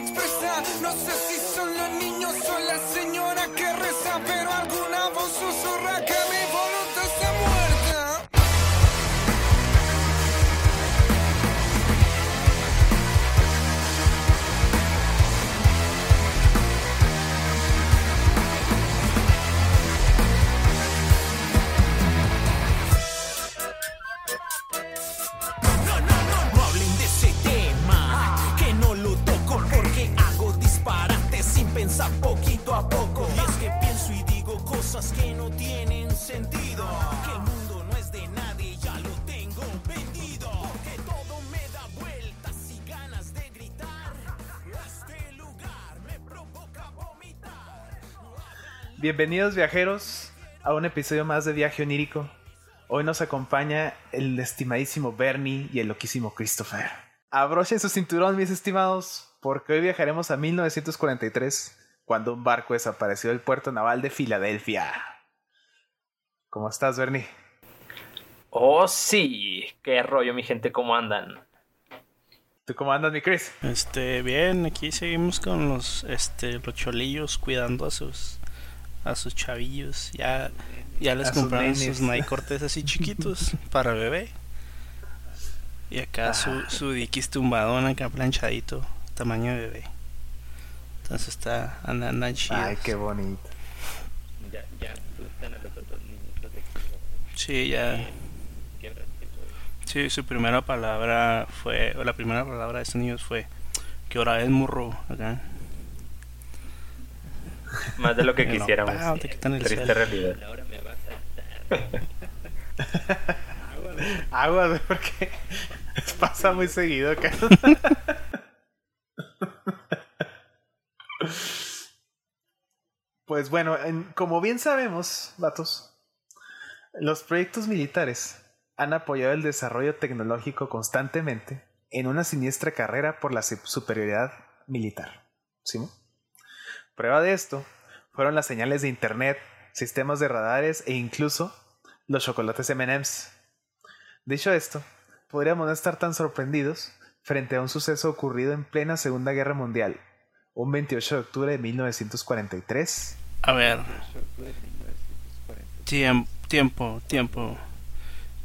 No sé si son los niños o la señora que reza, pero alguna tienen sentido. Que el mundo no es de nadie, ya lo tengo vendido. Este. Bienvenidos viajeros a un episodio más de Viaje Onírico. Hoy nos acompaña el estimadísimo Bernie y el loquísimo Christopher. Abrochen su cinturón, mis estimados, porque hoy viajaremos a 1943, cuando un barco desapareció del puerto naval de Filadelfia. ¿Cómo estás, Bernie? Oh, sí. Qué rollo, mi gente, ¿cómo andan? ¿Tú cómo andas, mi Chris? Este, bien, aquí seguimos con los, este, los cholillos cuidando a sus, a sus chavillos. Ya, ya les A sus compraron nenes. sus Nike Cortés así chiquitos para bebé. Y acá su, Ah. su diquis tumbadón acá planchadito, tamaño de bebé. Entonces está, andan, andan chidos. Ay, qué bonito. Ya, ya. Sí, ya. Sí, su primera palabra fue, o la primera palabra de estos niños fue, ¿qué hora es, morro? Acá. Más de lo que no, quisiéramos. pam, te quitan el Triste realidad. Agua, güey, porque pasa muy seguido acá. Pues bueno, en- como bien sabemos, vatos, los proyectos militares han apoyado el desarrollo tecnológico constantemente en una siniestra carrera por la su- superioridad militar. ¿Sí? Prueba de esto fueron las señales de internet, sistemas de radares e incluso los chocolates M&M's. Dicho esto, podríamos no estar tan sorprendidos frente a un suceso ocurrido en plena Segunda Guerra Mundial, un 28 de octubre de 1943. A ver. Tiempo, tiempo, tiempo.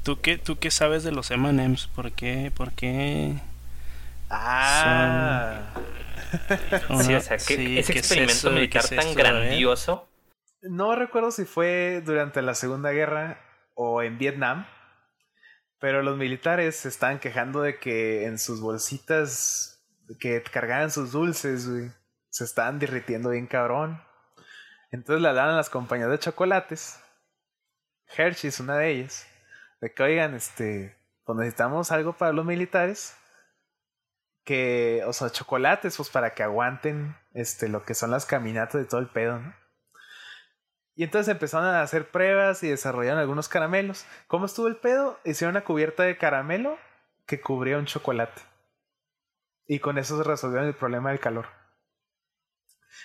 ¿Tú qué, ¿Tú qué sabes de los M&M's? ¿Por qué? ¿Por qué? Ah, Sí, o sea, que Sí, ese ¿qué es experimento eso? militar ¿Qué es tan eh? grandioso. no recuerdo si fue durante la Segunda Guerra o en Vietnam, pero los militares se estaban quejando de que en sus bolsitas que cargaban sus dulces, güey, se estaban derritiendo bien cabrón. Entonces le hablaron a las compañías de chocolates. Hershey's, una de ellas. De que, oigan, este, pues necesitamos algo para los militares. Que, o sea, chocolates, pues para que aguanten, este, lo que son las caminatas de todo el pedo, ¿no? Y entonces empezaron a hacer pruebas y desarrollaron algunos caramelos. ¿Cómo estuvo el pedo? Hicieron una cubierta de caramelo que cubría un chocolate. Y con eso se resolvieron el problema del calor.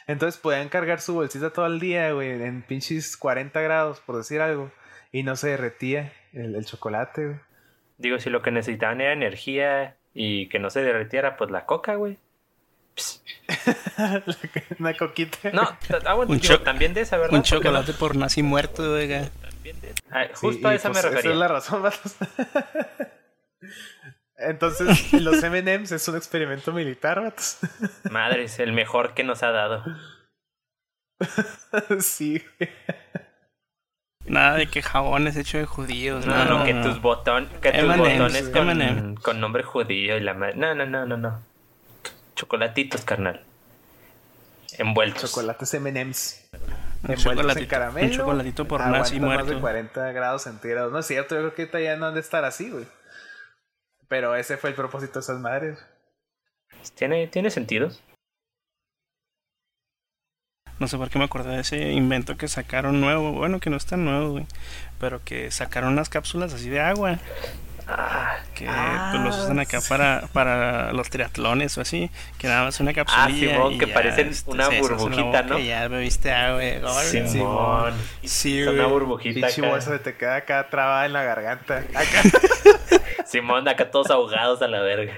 Entonces podían cargar su bolsita todo el día, güey, en pinches 40 grados, por decir algo. Y no se derretía el, el chocolate, güey. Digo, si lo que necesitaban era energía y que no se derritiera, pues la coca, güey. Una coquita. No, ah, bueno, Un digo, también de esa, ¿verdad? Un chocolate por nazi muerto, oiga. Ah, Sí, justo a esa pues, me refería. Esa es la razón, vatos. Entonces, los MMs es un experimento militar, vatos. Madres, el mejor que nos ha dado. sí, güey. Nada de que jabones hecho de judíos. No, no, que tus, botón, que tus botones con, con nombre judío y la madre. No, no, no, no, no. Chocolatitos, carnal. Envueltos. Chocolates M&M's. Un Envueltos en chocolatito, caramelo. un chocolatito por aguantan nazi más de muerto. 40 grados centígrados. No es cierto, yo creo que ahorita ya no han de estar así, güey. Pero ese fue el propósito de esas madres. ¿Tiene, ¿Tiene sentido? No sé por qué me acordé de ese invento que sacaron nuevo. Bueno, que no es tan nuevo, güey. Pero que sacaron unas cápsulas así de agua. Ah, que Ah, pues, los usan acá sí. para, para los triatlones o así, que nada más una Simón, y que ya, parecen este, una se burbujita, ¿no? ya bebiste agua, güey. Órale. Simón. Sí, Son una güey. burbujita acá. bolsa te queda acá trabada en la garganta. Acá. Simón, acá todos ahogados a la verga.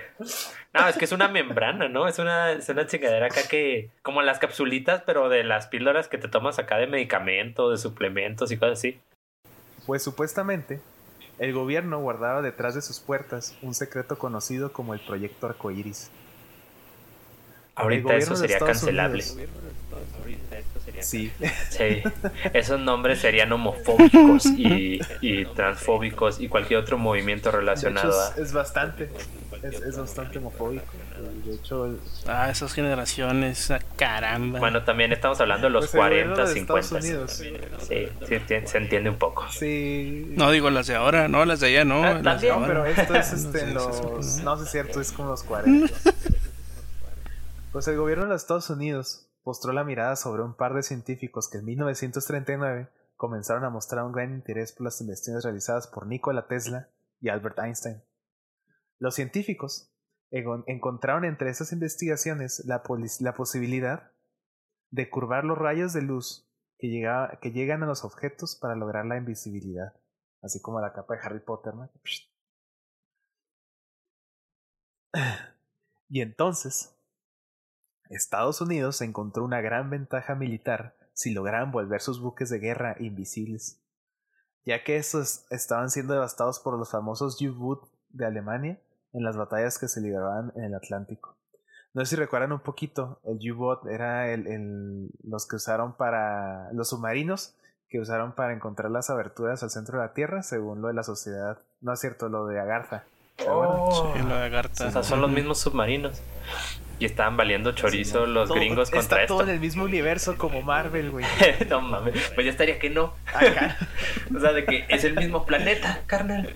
No, es que es una membrana, ¿no? Es una, es una chingadera acá que. Como las capsulitas, pero de las píldoras que te tomas acá de medicamentos, de suplementos y cosas así. Pues supuestamente, el gobierno guardaba detrás de sus puertas un secreto conocido como el Proyecto Arcoíris. Ahorita eso sería cancelable. Sí. Sí, esos nombres serían homofóbicos y, y transfóbicos y cualquier otro movimiento hecho relacionado a. es bastante, es, es bastante homofóbico. De hecho, el- Ah, esas generaciones, ah, caramba. Bueno, también estamos hablando de los Pues el gobierno 40, de 50. Estados Unidos. Sí, sí, se entiende un poco. sí. no digo las de ahora, no, las de allá no. Ah, las de también, No, pero ahora. esto es No este, sé, en sí, sí, los. No sé si es cierto, es como los 40. Pues el gobierno de los Estados Unidos postró la mirada sobre un par de científicos que en 1939 comenzaron a mostrar un gran interés por las investigaciones realizadas por Nikola Tesla y Albert Einstein. Los científicos encontraron entre esas investigaciones la, posibilidad de curvar los rayos de luz que, que llegan a los objetos para lograr la invisibilidad, así como la capa de Harry Potter, ¿no? Y entonces, Estados Unidos encontró una gran ventaja militar si lograban volver sus buques de guerra invisibles, ya que estos estaban siendo devastados por los famosos U-Boot de Alemania en las batallas que se libraban en el Atlántico. No sé si recuerdan un poquito, el U-Boot era el, el- los que usaron para los submarinos que usaron para encontrar las aberturas al centro de la Tierra, según lo de la sociedad. No es cierto, lo de Agartha. Oh, Sí, lo de Agartha. o sea, son los mismos submarinos. Y estaban valiendo chorizo los Todo- gringos Está contra todo esto. en el mismo universo como Marvel, güey. no mames, pues ya estaría que no. Acá. O sea, de que es el mismo planeta, carnal.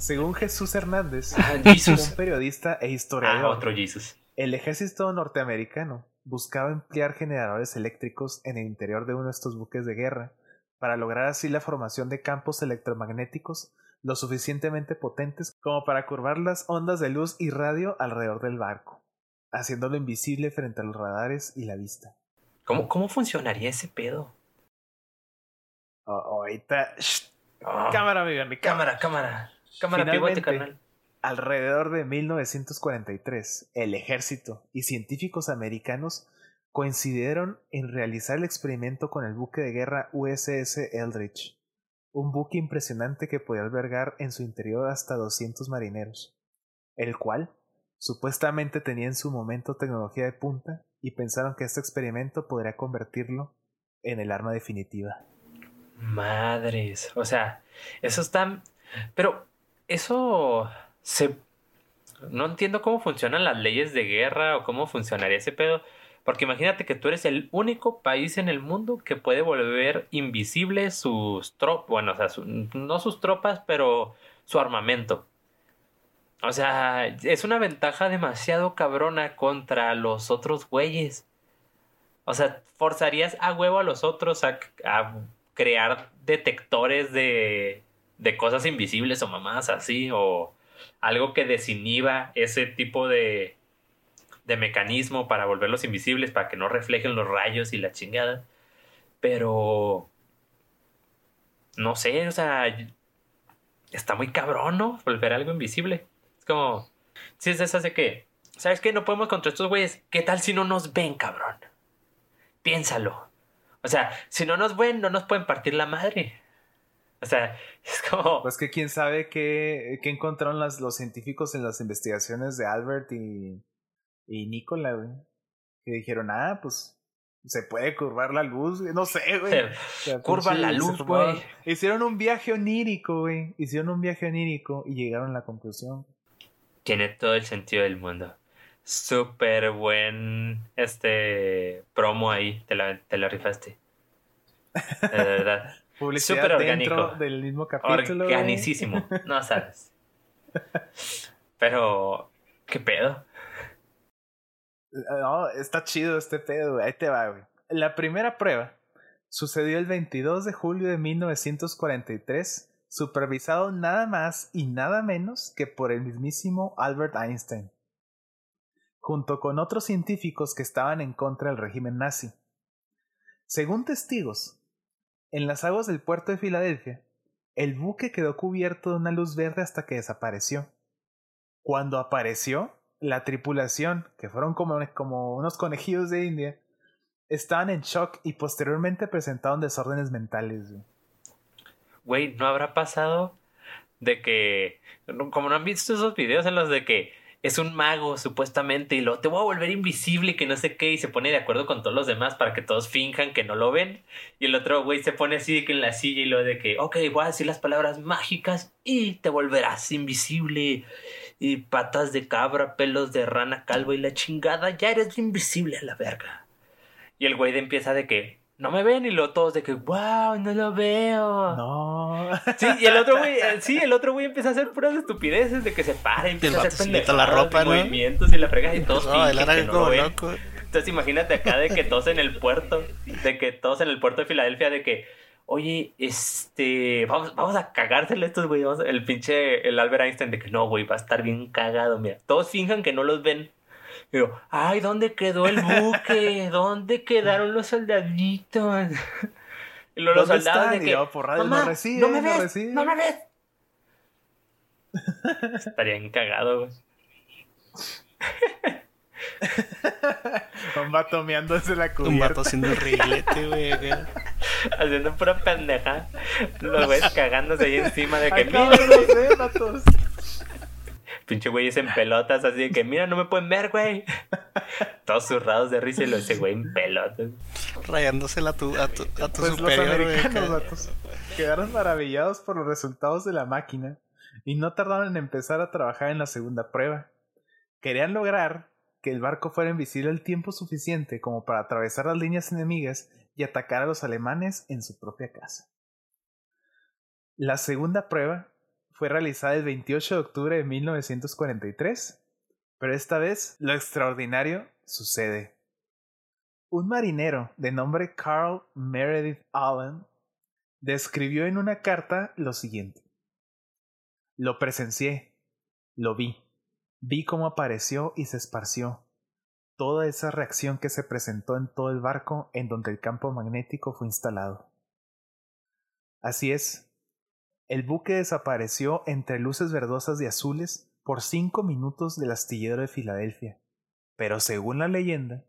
Según Jesús Hernández, Ah, un periodista e historiador, Ah, otro Jesus. el ejército norteamericano buscaba emplear generadores eléctricos en el interior de uno de estos buques de guerra para lograr así la formación de campos electromagnéticos lo suficientemente potentes como para curvar las ondas de luz y radio alrededor del barco, haciéndolo invisible frente a los radares y la vista. ¿Cómo, cómo funcionaría ese pedo? Oh, ahorita, Ah, cámara, mi Bernie, cámara, cámara. Cámara, Finalmente, pivote, carnal. Alrededor de 1943, el ejército y científicos americanos coincidieron en realizar el experimento con el buque de guerra USS Eldridge, un buque impresionante que podía albergar en su interior hasta 200 marineros, el cual supuestamente tenía en su momento tecnología de punta y pensaron que este experimento podría convertirlo en el arma definitiva. Madres. O sea, eso está. Pero eso se. No entiendo cómo funcionan las leyes de guerra o cómo funcionaría ese pedo. Porque imagínate que tú eres el único país en el mundo que puede volver invisible sus tropas. Bueno, o sea, su- no sus tropas, pero su armamento. O sea, es una ventaja demasiado cabrona contra los otros güeyes. O sea, forzarías a huevo a los otros a, a crear detectores de, de cosas invisibles o mamadas así, o algo que desinhiba ese tipo de, de mecanismo para volverlos invisibles, para que no reflejen los rayos y la chingada. Pero... No sé, o sea... Está muy cabrón, ¿no? Volver algo invisible. Es como... Si es de esas de que... ¿Sabes qué? No podemos contra estos güeyes. ¿Qué tal si no nos ven, cabrón? Piénsalo. O sea, si no nos ven, no nos pueden partir la madre. O sea, es como... Pues que quién sabe qué, qué encontraron las, los científicos en las investigaciones de Albert y, y Nicola, güey. Que dijeron, ah, pues se puede curvar la luz, güey. No sé, güey. O sea, Curva la luz, güey. Hicieron un viaje onírico, güey. Hicieron un viaje onírico y llegaron a la conclusión. Tiene todo el sentido del mundo. Súper buen este promo ahí. Te la, te la rifaste. De verdad. Publicidad Súper dentro del mismo capítulo. Organicísimo. No sabes. Pero, ¿qué pedo? No, está chido este pedo, güey. Ahí te va, güey. La primera prueba sucedió el 22 de julio de 1943 supervisado nada más y nada menos que por el mismísimo Albert Einstein, junto con otros científicos que estaban en contra del régimen nazi. Según testigos, en las aguas del puerto de Filadelfia, el buque quedó cubierto de una luz verde hasta que desapareció. Cuando apareció, la tripulación, que fueron como, unos conejillos de India, estaban en shock y posteriormente presentaron desórdenes mentales. Güey, ¿no habrá pasado de que, como no han visto esos videos en los de que es un mago supuestamente y lo te voy a volver invisible que no sé qué y se pone de acuerdo con todos los demás para que todos finjan que no lo ven. Y el otro güey se pone así de que en la silla y lo de que ok voy a decir las palabras mágicas y te volverás invisible y patas de cabra pelos de rana calvo y la chingada ya eres invisible a la verga y el güey de empieza de que no me ven y luego todos de que, wow, no lo veo. No. Sí, y el otro güey, eh, sí, el otro güey empieza a hacer puras estupideces de que se para y empieza a hacer pendejadas la ropa, ¿no? movimientos y la frega y todos No, que no como lo ven. loco. Entonces imagínate acá de que todos en el puerto, de que todos en el puerto de Filadelfia, de que, oye, este, vamos, vamos a cagárselo a estos güey, el pinche, el Albert Einstein, de que no, güey, va a estar bien cagado, mira, todos finjan que no los ven. Y yo, ay, ¿dónde quedó el buque? ¿Dónde quedaron los soldaditos? Y los ¿Dónde soldados están? de que, yo, por radio, "Mamá, no no me no ves, reciben". no me ves. Estaría bien cagado, güey. Un vato meándose la Un cubierta. vato haciendo el reguilete, güey. Haciendo pura pendeja. Los güeyes cagándose ahí encima de que, Acá mira, no los vatos. Pinche güeyes en pelotas, así de que, mira, no me pueden ver, güey. Todos zurrados de risa y lo ese güey en pelotas. Rayándosela a tu, a tu, a tu Pues los superior, americanos, vatos, quedaron maravillados por los resultados de la máquina y no tardaron en empezar a trabajar en la segunda prueba. Querían lograr que el barco fuera invisible el tiempo suficiente como para atravesar las líneas enemigas y atacar a los alemanes en su propia casa. La segunda prueba fue realizada el 28 de octubre de 1943, pero esta vez lo extraordinario sucede. Un marinero de nombre Carl Meredith Allen describió en una carta lo siguiente. Lo presencié, lo vi, vi cómo apareció y se esparció. Toda esa reacción que se presentó en todo el barco en donde el campo magnético fue instalado. Así es, el buque desapareció entre luces verdosas y azules por cinco minutos del astillero de Filadelfia. Pero según la leyenda,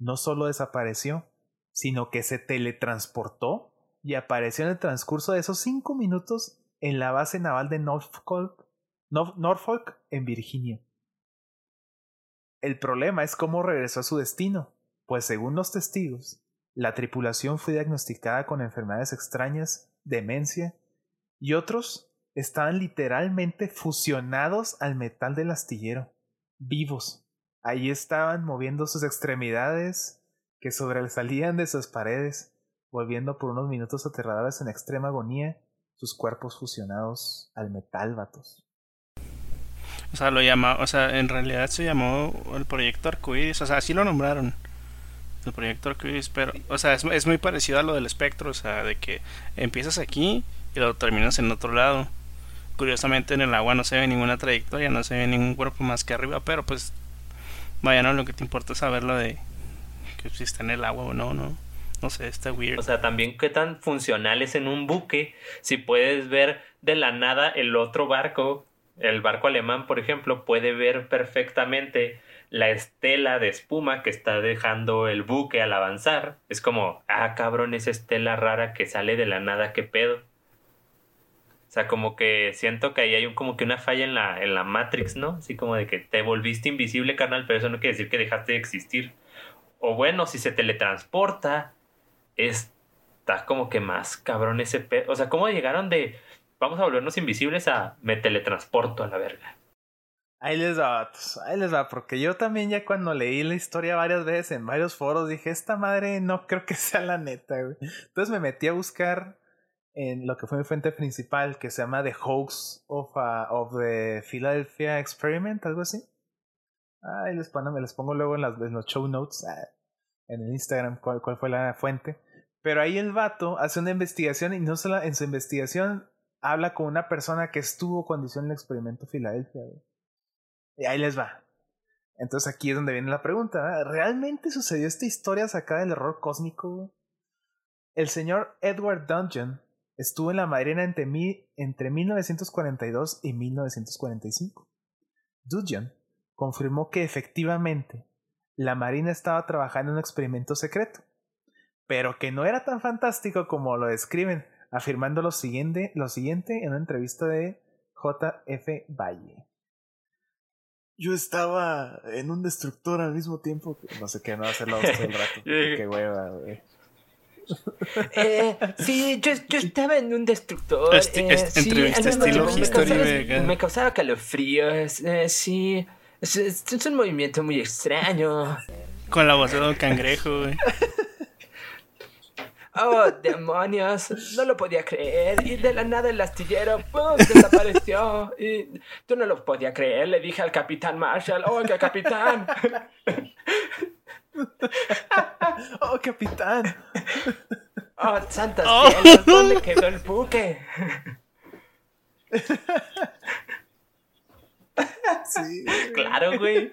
no solo desapareció, sino que se teletransportó y apareció en el transcurso de esos cinco minutos en la base naval de Norfolk, Nor- Norfolk en Virginia. El problema es cómo regresó a su destino, pues según los testigos, la tripulación fue diagnosticada con enfermedades extrañas, demencia, y otros estaban literalmente fusionados al metal del astillero, vivos. Allí estaban moviendo sus extremidades que sobresalían de sus paredes, volviendo por unos minutos aterradores en extrema agonía, sus cuerpos fusionados al metal, vatos. O sea, lo llama, o sea, en realidad se llamó el proyecto Arcoiris, o sea, así lo nombraron. El proyecto Arcoiris, pero, o sea, es, es muy parecido a lo del espectro, o sea, de que empiezas aquí y lo terminas en otro lado. Curiosamente en el agua no se ve ninguna trayectoria, no se ve ningún cuerpo más que arriba, pero pues, vaya, no, lo que te importa es saber lo de que si está en el agua o no, no. No sé, está weird. O sea, también qué tan funcional es en un buque si puedes ver de la nada el otro barco, el barco alemán, por ejemplo, puede ver perfectamente la estela de espuma que está dejando el buque al avanzar. Es como, ah, cabrón, esa estela rara que sale de la nada, qué pedo. O sea, como que siento que ahí hay un, como que una falla en la, en la Matrix, ¿no? Así como de que te volviste invisible, carnal, pero eso no quiere decir que dejaste de existir. O bueno, si se teletransporta, está como que más cabrón ese pedo. O sea, ¿cómo llegaron de vamos a volvernos invisibles a me teletransporto a la verga? Ahí les va, vatos, ahí les va, porque yo también ya cuando leí la historia varias veces en varios foros dije, esta madre no creo que sea la neta, güey. Entonces me metí a buscar en lo que fue mi fuente principal, que se llama The Hoax of, uh, the Philadelphia Experiment, algo así. Ahí les pongo, me les pongo luego en, los show notes, ah, en el Instagram, cuál, cuál fue la fuente. Pero ahí el vato hace una investigación y no solo en su investigación habla con una persona que estuvo cuando hicieron el experimento Filadelfia. Y ahí les va. Entonces aquí es donde viene la pregunta. ¿Realmente sucedió esta historia sacada del error cósmico? El señor Edward Dungeon estuvo en la Marina entre, mi- entre 1942 y 1945. Dungeon confirmó que efectivamente la Marina estaba trabajando en un experimento secreto, pero que no era tan fantástico como lo describen, afirmando lo siguiente, lo siguiente en una entrevista de JF Valle. Yo estaba en un destructor al mismo tiempo que no sé qué, no va a hacer la voz todo el rato. qué hueva, güey. Eh, sí, yo, yo estaba en un destructor. Este- eh, este- sí, entrevista al mismo estilo me causaba- Me causaba calofríos. eh, sí. Es, es- un movimiento muy extraño. Con la voz de Don Cangrejo, güey. Oh, demonios. No lo podía creer. Y de la nada el astillero ¡pum! desapareció. Y tú no lo podía creer. Le dije al capitán Marshall, oiga, capitán. ¡Oh, capitán! Oh, santas Oh. cielos, ¿dónde quedó el buque? Sí. Claro, güey.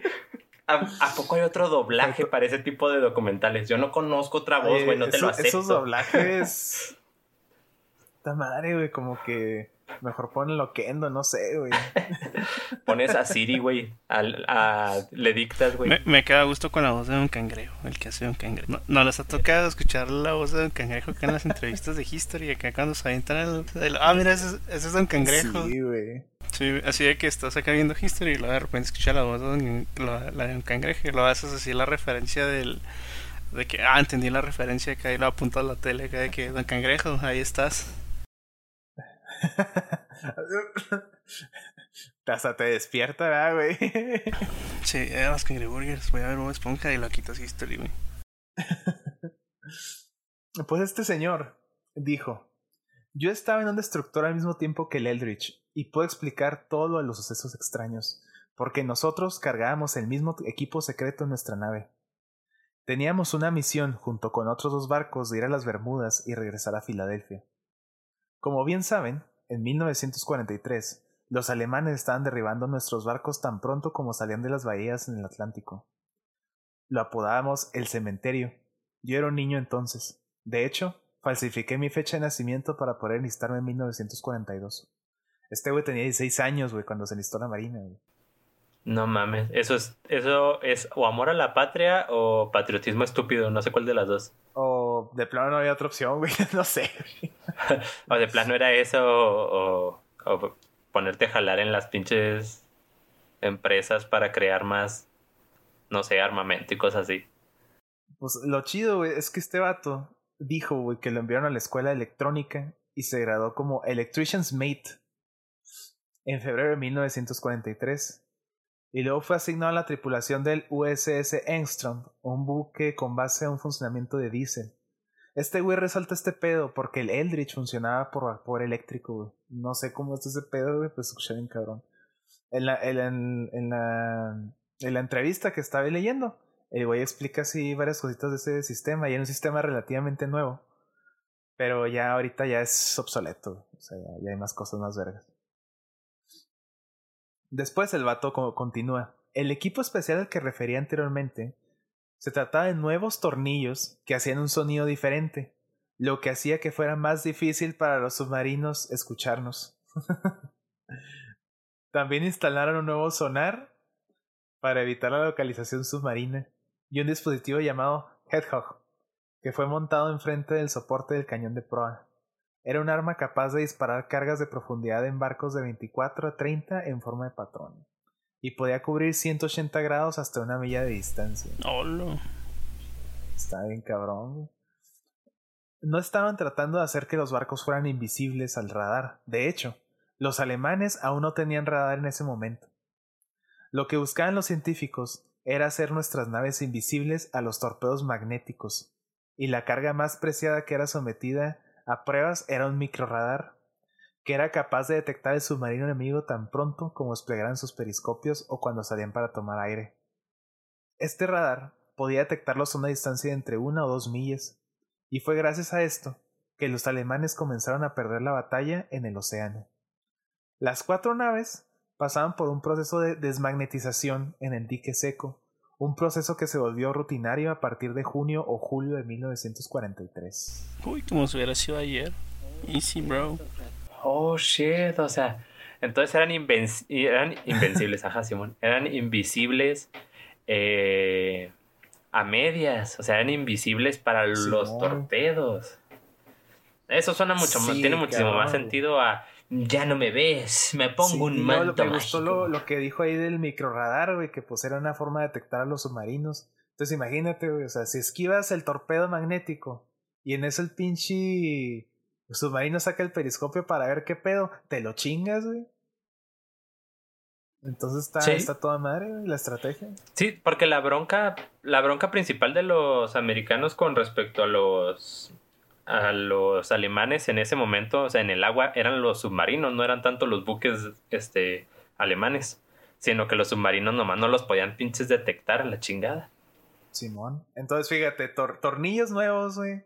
¿A, a poco hay otro doblaje para ese tipo de documentales? Yo no conozco otra voz, güey, no te lo acepto. Esos doblajes. Esta madre, güey, como que mejor ponen loquendo, no sé, güey. Pones a Siri, güey, al- a- le dictas, güey. Me, me queda a gusto con la voz de Don Cangrejo, el que hace Don Cangrejo. No, no les ha tocado escuchar la voz de Don Cangrejo acá en las entrevistas de History, acá cuando se avientan el... el- ah, mira, ese, es- ese es Don Cangrejo. Sí, güey. Sí, así de que estás acá viendo History y luego de repente escuchas la voz de Don, la, la de Don Cangrejo y lo haces así la referencia del... De que, ah, entendí la referencia acá y lo apuntas a la tele acá de que Don Cangrejo, ahí estás. Hasta te despierta, ¿verdad, güey? Sí, eh, los Cangreburgers, voy a ver Bob Esponja y lo quitas History, güey. Pues este señor dijo: Yo estaba en un destructor al mismo tiempo que el Eldritch y puedo explicar todo lo de los sucesos extraños, porque nosotros cargábamos el mismo equipo secreto en nuestra nave. Teníamos una misión junto con otros dos barcos de ir a las Bermudas y regresar a Filadelfia. Como bien saben, en 1943 los alemanes estaban derribando nuestros barcos tan pronto como salían de las bahías en el Atlántico. Lo apodábamos el cementerio. Yo era un niño entonces. De hecho, falsifiqué mi fecha de nacimiento para poder enlistarme en 1942. Este güey tenía 16 años, güey, cuando se enlistó en la marina, güey. No mames, eso es, eso es o amor a la patria o patriotismo estúpido, no sé cuál de las dos. O de plano no había otra opción, güey, no sé. O de plano era eso o, o- o ponerte a jalar en las pinches empresas para crear más, no sé, armamento y cosas así. Pues lo chido, güey, es que este vato dijo, güey, que lo enviaron a la escuela electrónica y se graduó como Electrician's Mate en febrero de 1943. Y luego fue asignado a la tripulación del USS Engstrom, un buque con base a un funcionamiento de diésel. Este güey resalta este pedo porque el Eldritch funcionaba por vapor eléctrico. No sé cómo es ese pedo, güey, pues escuché bien cabrón. En la, en, la- en la, en la entrevista que estaba leyendo, el güey explica así varias cositas de ese sistema y era un sistema relativamente nuevo. Pero ya ahorita ya es obsoleto. O sea, ya, ya hay más cosas más vergas. Después el vato co- continúa. El equipo especial al que refería anteriormente se trataba de nuevos tornillos que hacían un sonido diferente, lo que hacía que fuera más difícil para los submarinos escucharnos. También instalaron un nuevo sonar para evitar la localización submarina y un dispositivo llamado Hedgehog, que fue montado enfrente del soporte del cañón de proa. Era un arma capaz de disparar cargas de profundidad en barcos de 24 a 30 en forma de patrón, y podía cubrir 180 grados hasta una milla de distancia. Hola. Está bien cabrón. No estaban tratando de hacer que los barcos fueran invisibles al radar. De hecho, los alemanes aún no tenían radar en ese momento. Lo que buscaban los científicos era hacer nuestras naves invisibles a los torpedos magnéticos, y la carga más preciada que era sometida a pruebas era un microradar, que era capaz de detectar el submarino enemigo tan pronto como desplegaran sus periscopios o cuando salían para tomar aire. Este radar podía detectarlos a una distancia de entre una o dos millas, y fue gracias a esto que los alemanes comenzaron a perder la batalla en el océano. Las cuatro naves pasaban por un proceso de desmagnetización en el dique seco, un proceso que se volvió rutinario a partir de junio o julio de 1943. Uy, como si hubiera sido ayer. Easy, bro. Oh, shit, o sea, entonces eran, invenci- eran invencibles, ajá, Simón. Eran invisibles eh, a medias, o sea, eran invisibles para los torpedos. Eso suena mucho más, Sí, tiene muchísimo más sentido a ya no me ves, me pongo Sí, un manto Me gustó lo, lo que dijo ahí del microradar, güey, que pues era una forma de detectar a los submarinos. Entonces imagínate, güey, o sea, si esquivas el torpedo magnético y en eso el pinche submarino saca el periscopio para ver qué pedo, te lo chingas, güey. Entonces está, Sí. está toda madre, güey, la estrategia. Sí, porque la bronca, la bronca principal de los americanos con respecto a los a los alemanes en ese momento, o sea, en el agua eran los submarinos, no eran tanto los buques este alemanes, sino que los submarinos nomás no los podían pinches detectar a la chingada. Simón. Entonces fíjate, tor- tornillos nuevos, güey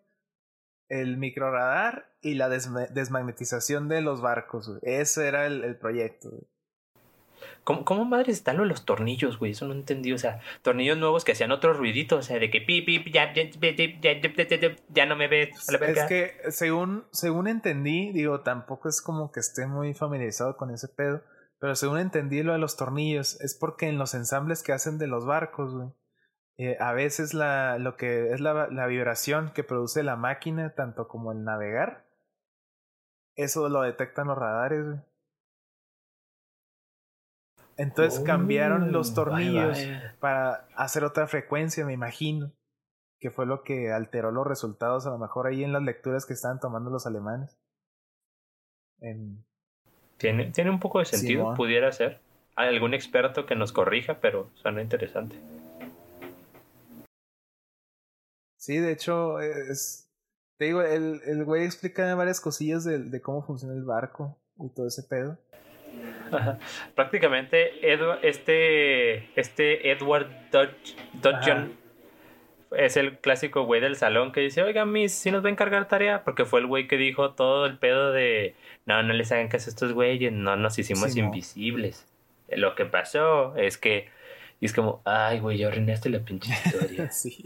el microradar y la desmagnetización de los barcos, güey. Ese era el, el proyecto, ¿Cómo, ¿Cómo madres están lo los tornillos, güey? Eso no entendí. O sea, tornillos nuevos que hacían otros ruiditos. O sea, de que pip, pip, ya, ya, ya, ya, no me ves. A la es que, según, según entendí, digo, tampoco es como que esté muy familiarizado con ese pedo. Pero según entendí lo de los tornillos, es porque en los ensambles que hacen de los barcos, güey, eh, a veces la, lo que es la, la vibración que produce la máquina, tanto como el navegar, eso lo detectan los radares, güey. Entonces cambiaron los Oh, tornillos vaya, vaya. para hacer otra frecuencia, me imagino. Que fue lo que alteró los resultados, a lo mejor ahí en las lecturas que estaban tomando los alemanes. En- Tiene, tiene un poco de sentido, pudiera ser. Hay algún experto que nos corrija, pero suena interesante. Sí, de hecho, es. Te digo, el, el güey explica varias cosillas de, de cómo funciona el barco y todo ese pedo. Prácticamente este, este Edward Dodge, Dodgeon es el clásico güey del salón que dice, oiga, Miss, si nos va a encargar tarea, porque fue el güey que dijo todo el pedo de, no, no les hagan caso a estos güeyes, no nos hicimos Sí, no. invisibles. Lo que pasó es que, y es como, ay, güey, ya arruinaste la pinche historia. Sí.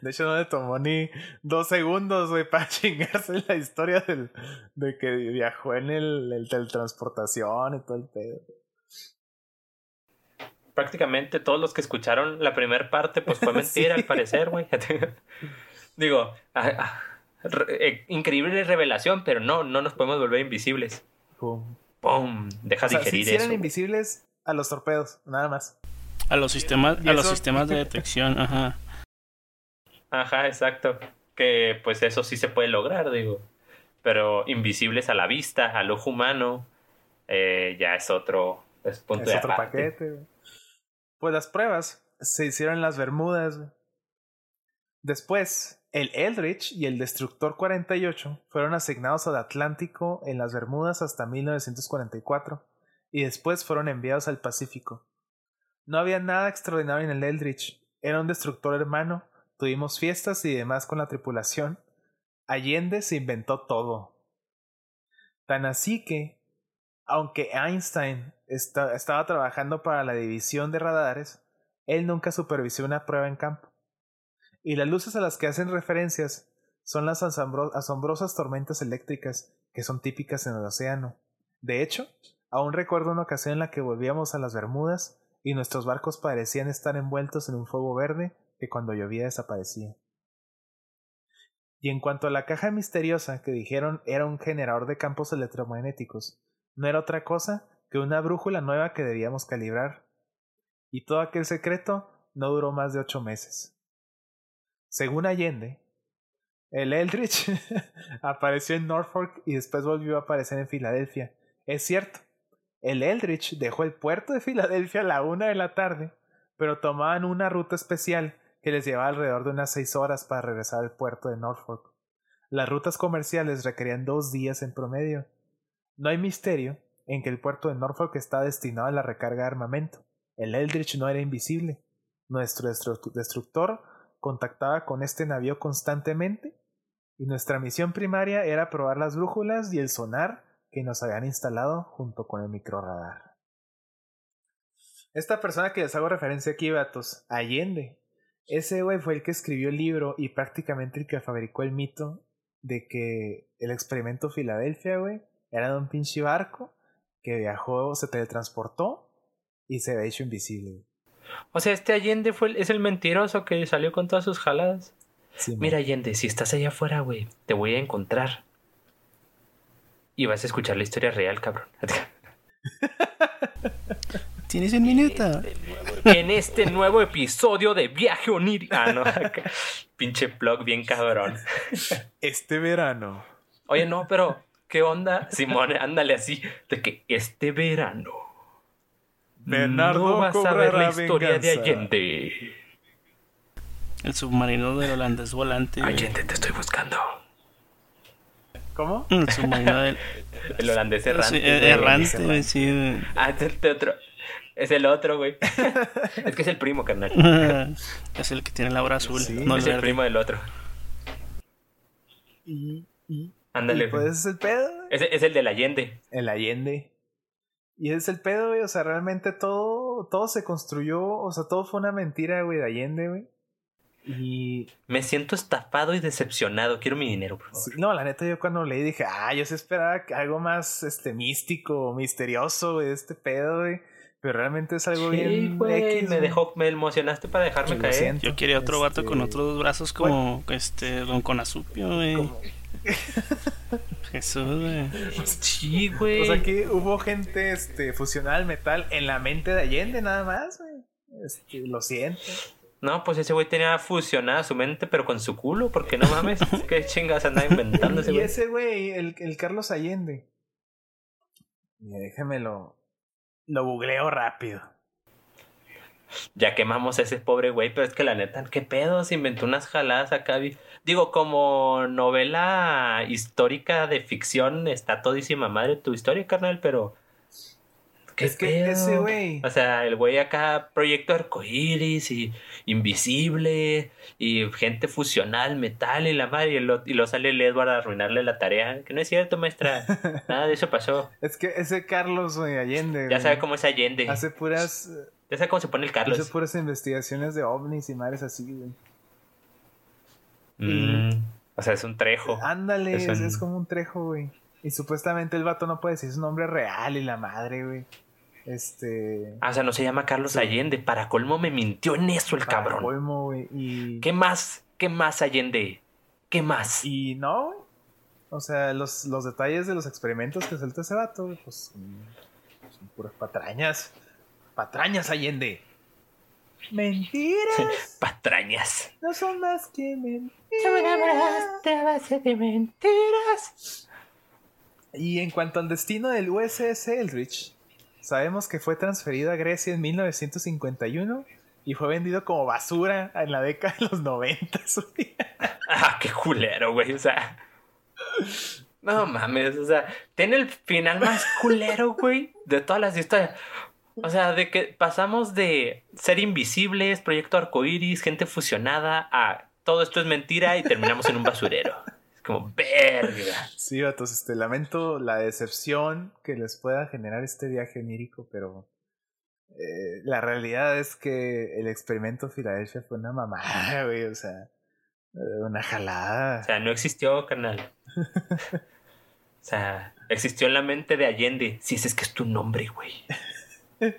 De hecho, no le tomó ni dos segundos, güey, para chingarse la historia del, de que viajó en el, el teletransportación y todo el pedo. prácticamente todos los que escucharon la primera parte, pues fue mentira Sí. al parecer, güey. Digo, ah, ah, re- eh, increíble revelación, pero no, no nos podemos volver invisibles. Pum. ¡Pum! Deja O sea, digerir sí eran eso. invisibles a los torpedos, nada más. A los sistemas, a los sistemas de detección, ajá. Ajá, exacto. Que pues eso sí se puede lograr, digo. Pero invisibles a la vista, al ojo humano, eh, ya es otro es punto es de otro aparte. paquete. Pues las pruebas se hicieron en las Bermudas. Después, el Eldridge y el Destructor 48 fueron asignados al Atlántico en las Bermudas hasta 1944 y después fueron enviados al Pacífico. No había nada extraordinario en el Eldridge. Era un destructor hermano. Tuvimos fiestas y demás con la tripulación. Allende se inventó todo. Tan así que, aunque Einstein esta- estaba trabajando para la división de radares, él nunca supervisó una prueba en campo. Y las luces a las que hacen referencias son las asombro- asombrosas tormentas eléctricas que son típicas en el océano. De hecho, aún recuerdo una ocasión en la que volvíamos a las Bermudas y nuestros barcos parecían estar envueltos en un fuego verde que cuando llovía desaparecía. Y en cuanto a la caja misteriosa que dijeron era un generador de campos electromagnéticos, no era otra cosa que una brújula nueva que debíamos calibrar. Y todo aquel secreto no duró más de ocho meses. Según Allende, el Eldridge apareció en Norfolk y después volvió a aparecer en Filadelfia. Es cierto, el Eldridge dejó el puerto de Filadelfia a la una de la tarde, pero tomaban una ruta especial que les llevaba alrededor de unas seis horas para regresar al puerto de Norfolk. Las rutas comerciales requerían dos días en promedio. No hay misterio en que el puerto de Norfolk está destinado a la recarga de armamento. El Eldridge no era invisible. Nuestro destru- destructor contactaba con este navío constantemente Y nuestra misión primaria era probar las brújulas y el sonar que nos habían instalado junto con el microradar. Esta persona que les hago referencia aquí, vatos, Allende. Ese güey fue el que escribió el libro y prácticamente el que fabricó el mito de que el experimento Filadelfia, güey, era de un pinche barco que viajó, se teletransportó y se había hecho invisible. O sea, este Allende fue el- es el mentiroso que salió con todas sus jaladas. Sí, Mira, Allende, si estás allá afuera, güey, te voy a encontrar. Y vas a escuchar la historia real, cabrón. ¿Tienes un minuto? en este nuevo episodio de Viaje Onírico. Ah, no, pinche blog bien cabrón. Este verano. Oye, no, pero, ¿qué onda? Simón, ándale así, de que este verano. Bernardo no vas a ver la historia de. Allende. El submarino del holandés volante. Allende, te estoy buscando. ¿Cómo? El submarino del El holandés errante. Sí, errante, güey, sí. Ah, es el otro. Es el otro, güey. es que es el primo, carnal. Es el que tiene la obra azul, Sí. no es el verde. primo del otro. Y, y, Ándale. y pues ese es el pedo, güey. Es, es el del Allende. El Allende. Y ese es el pedo, güey. O sea, realmente todo, todo se construyó. O sea, todo fue una mentira, güey, de Allende, güey. Y Me siento estafado y decepcionado. Quiero mi dinero, por favor. sí, no, la neta, yo cuando leí dije, ah, yo se esperaba que algo más este místico, misterioso, güey, de este pedo, güey. Pero realmente es algo Sí, bien. X, me dejó, me emocionaste para dejarme caer. siento. Yo quería otro vato con Este, otros dos brazos como este Don Conazupio, güey. Jesús, güey. Sí, güey. O sea que hubo gente este, fusionada al metal en la mente de Allende, nada más, güey. Este, lo siento. No, pues ese güey tenía fusionada su mente, pero con su culo, porque no mames, qué chingas andaba inventando ese y güey. ese güey, el, el Carlos Allende. Mira, déjame lo. Googleo rápido. Ya quemamos a ese pobre güey, pero es que la neta, qué pedo, se inventó unas jaladas acá. Digo, como novela histórica de ficción, está todísima madre tu historia, carnal, pero. ¿Qué Es que pedo? ese güey- O sea, el güey acá, proyecto arcoíris y invisible y gente fusional, metal y la madre, y lo, y lo sale el Edward a arruinarle la tarea. Que no es cierto, maestra. Nada de eso pasó. Es que ese Carlos güey, Allende. Ya güey, sabe cómo es Allende. Hace puras. Ya sabe cómo se pone el Carlos. Hace puras investigaciones de ovnis y madres así, güey. Mm, o sea, es un trejo. Ándale, Es es, un- es como un trejo, güey. Y supuestamente el vato no puede decir su nombre real y la madre, güey. Este. Ah, o sea, no se llama Carlos Sí. Allende. Para colmo me mintió en eso el para cabrón. colmo, güey. Y. ¿Qué más? ¿Qué más, Allende? ¿Qué más? Y no, güey. O sea, los, los detalles de los experimentos que suelta ese vato, güey, pues son, son puras patrañas. Patrañas, Allende. Mentiras. Patrañas. no son más que mentiras. de base de mentiras. Y en cuanto al destino del USS Eldridge, sabemos que fue transferido a Grecia en 1951 y fue vendido como basura en la década de los 90. güey. Ah, qué culero, güey. O sea. No mames, o sea, tiene el final más culero, güey, de todas las historias. O sea, de que pasamos de ser invisibles, proyecto arcoíris, gente fusionada, a todo esto es mentira y terminamos en un basurero. Como, verga. Sí, vatos, este, lamento la decepción que les pueda generar este viaje onírico, pero eh, la realidad es que el experimento Filadelfia fue una mamada, güey, o sea, eh, una jalada. O sea, no existió, carnal. O sea, existió en la mente de Allende. Si ese es que es tu nombre, güey.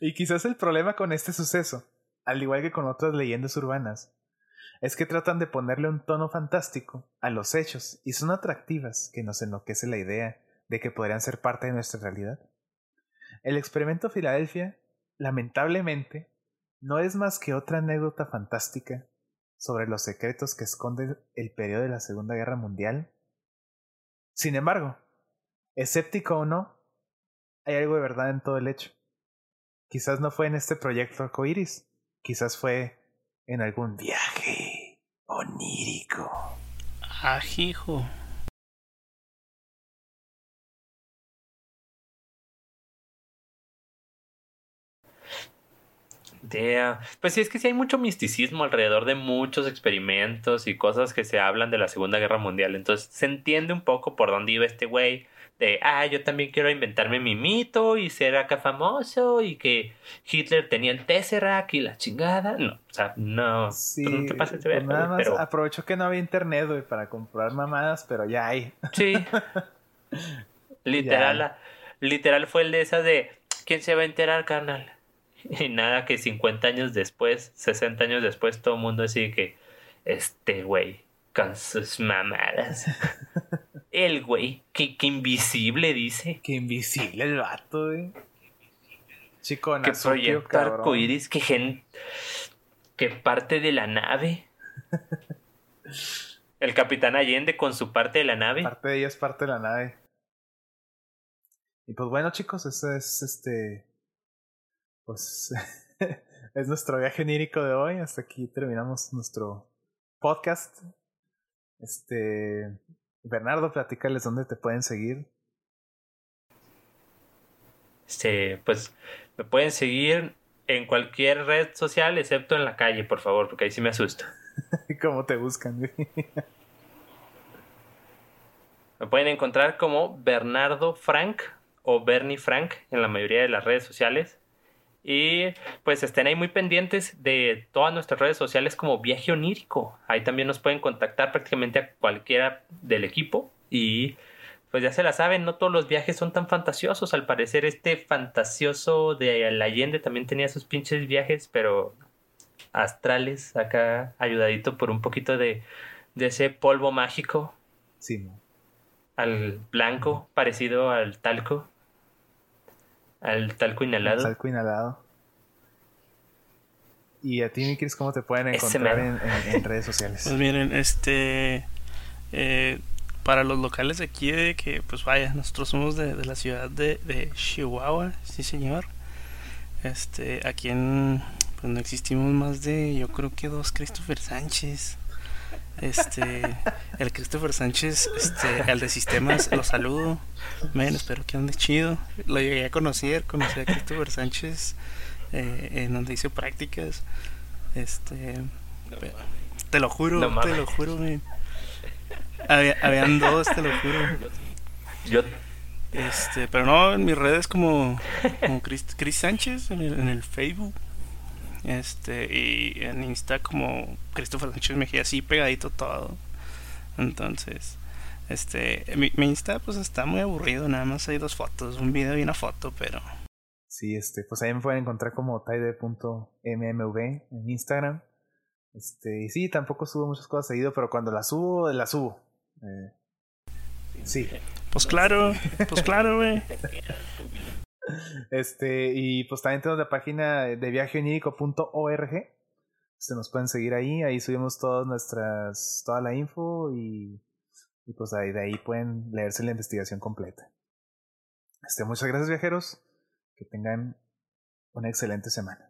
Y quizás el problema con este suceso, al igual que con otras leyendas urbanas, es que tratan de ponerle un tono fantástico a los hechos y son atractivas que nos enloquece la idea de que podrían ser parte de nuestra realidad. El experimento Filadelfia, lamentablemente, no es más que otra anécdota fantástica sobre los secretos que esconde el periodo de la Segunda Guerra Mundial. Sin embargo, escéptico o no, hay algo de verdad en todo el hecho. Quizás no fue en este proyecto arcoíris, quizás fue en algún viaje onírico. Ah, hijo. Yeah. Pues sí, es que sí hay mucho misticismo alrededor de muchos experimentos y cosas que se hablan de la Segunda Guerra Mundial. Entonces se entiende un poco por dónde iba este güey. De, ah, yo también quiero inventarme mi mito y ser acá famoso y que Hitler tenía el Tesseract y la chingada. No, o sea, no. Sí, no te pases de pues nada más pero aprovechó que no había internet, güey, para comprar mamadas, pero ya hay. sí. literal, literal fue el de esa de, ¿quién se va a enterar, carnal? Y nada, que 50 años después, 60 años después, todo el mundo así que, este güey, con sus mamadas. El güey, que, que invisible dice. Qué invisible el vato, güey. Chico, Que Nazukio, proyecta arcoíris, que gen... que parte de la nave. El capitán Allende con su parte de la nave. Parte de ella es parte de la nave. Y pues bueno, chicos, ese es este. Pues. es nuestro viaje onírico de hoy. Hasta aquí terminamos nuestro podcast. Este. Bernardo, platícales dónde te pueden seguir. Este, pues me pueden seguir en cualquier red social excepto en la calle, por favor, porque ahí sí me asusto. ¿Cómo te buscan? Me pueden encontrar como Bernardo Frank o Bernie Frank en la mayoría de las redes sociales. Y pues estén ahí muy pendientes de todas nuestras redes sociales como Viaje Onírico. Ahí también nos pueden contactar prácticamente a cualquiera del equipo. Y pues ya se la saben, no todos los viajes son tan fantasiosos. Al parecer este fantasioso de Allende también tenía sus pinches viajes, pero astrales acá ayudadito por un poquito de, de ese polvo mágico Sí, al blanco parecido al talco al talco inhalado Talco inhalado. Y a ti, mi Cris, ¿cómo te pueden encontrar en, en- en redes sociales? Pues miren, este. eh, para los locales de aquí, de que, pues vaya, nosotros somos de, de la ciudad de, de Chihuahua, sí, señor. Este, aquí en. Pues no existimos más de, yo creo que dos Christopher Sánchez. Este, el Christopher Sánchez, este, el de sistemas, lo saludo. Men, espero que ande chido. Lo llegué a conocer, conocí a Christopher Sánchez eh, en donde hice prácticas. Este, te lo juro, No te lo juro, men. Había- habían dos, te lo juro. yo Este, pero no, en mis redes como, como Chris, Chris Sánchez en el, en el Facebook. Este, y en Insta como Christopher Sánchez Mejía, así pegadito todo. Entonces, este, mi, mi Insta pues está muy aburrido, nada más hay dos fotos, un video y una foto, pero Sí, este, pues ahí me pueden encontrar como taide.mmv en Instagram. Este, y sí, tampoco subo muchas cosas seguido, pero cuando las subo, las subo. Eh, sí. pues claro, pues claro, güey. Este, y pues también tenemos la página de viajeonírico.org. Se nos pueden seguir ahí, ahí subimos todas nuestras, toda la info y, y pues ahí, de ahí pueden leerse la investigación completa. Este, muchas gracias viajeros, que tengan una excelente semana.